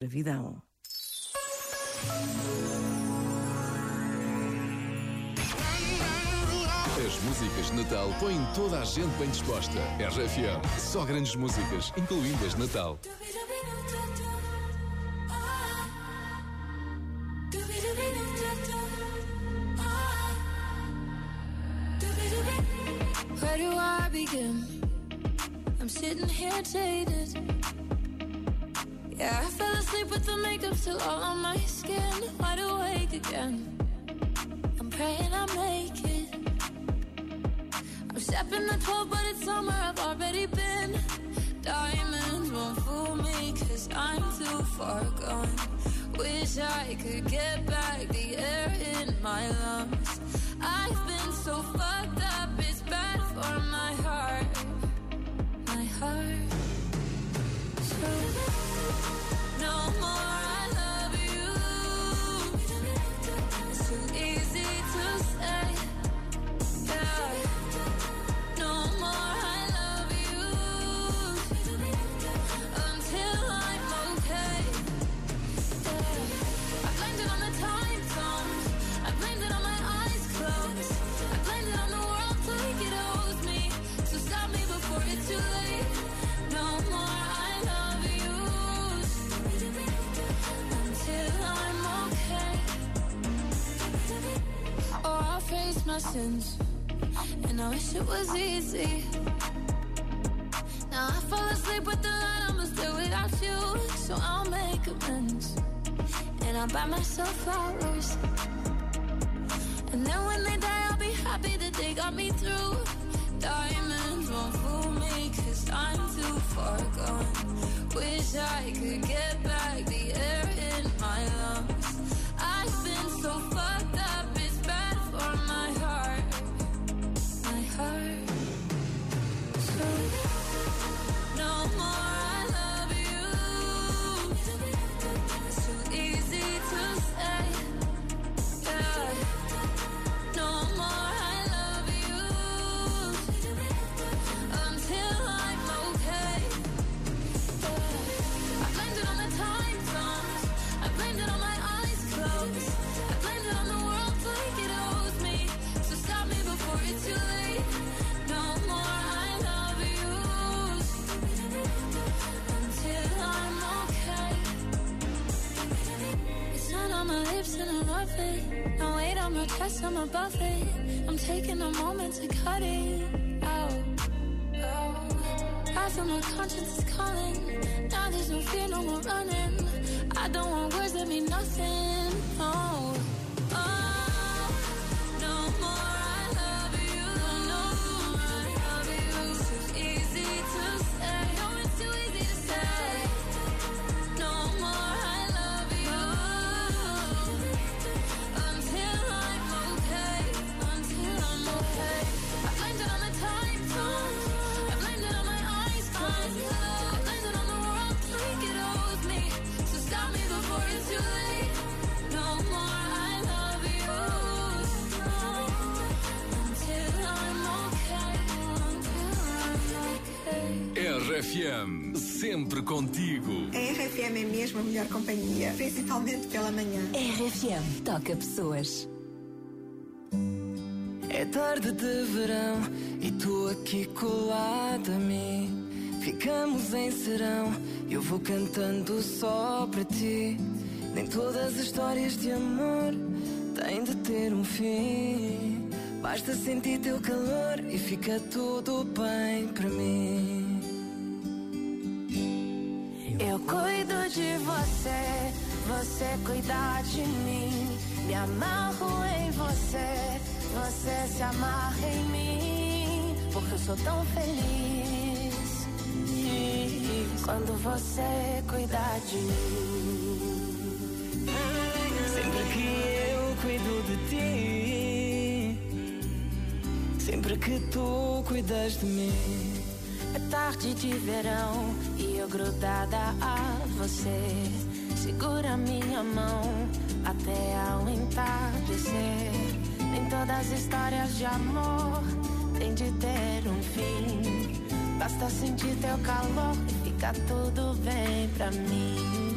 Gravidão. As músicas de Natal põem toda a gente bem disposta. RFM, só grandes músicas, incluindo as de Natal. Where do I begin? I'm sitting here jaded. Yeah, I fell asleep with the makeup still all on my skin. Wide awake again. I'm praying I make it. I'm stepping the 12, but it's summer. I've already been. Diamonds won't fool me, cause I'm too far gone. Wish I could get back the air in my lungs. I've been so fucked up, my sins. And I wish it was easy. Now I fall asleep with the light, I'ma still without you. So I'll make amends. And I'll buy myself flowers. And then when they die, I'll be happy that they got me through. Diamonds Wish I could get back my lips and I love it. No weight on my chest, I'm above it. I'm taking a moment to cut it out. Oh, I feel my conscience is calling. Now there's no fear, no more running. I don't want words that mean nothing. RFM, sempre contigo. A RFM é mesmo a melhor companhia, principalmente pela manhã. RFM toca pessoas. É tarde de verão e tu aqui colada a mim. Ficamos em serão, eu vou cantando só para ti. Nem todas as histórias de amor têm de ter um fim. Basta sentir teu calor e fica tudo bem para mim. De você, você cuida de mim. Me amarro em você, você se amarra em mim. Porque eu sou tão feliz quando você cuida de mim. Sempre que eu cuido de ti, sempre que tu cuidas de mim. É tarde de verão e eu grudada a você. Segura minha mão até ao entardecer. Nem todas as histórias de amor têm de ter um fim. Basta sentir teu calor e fica tudo bem pra mim.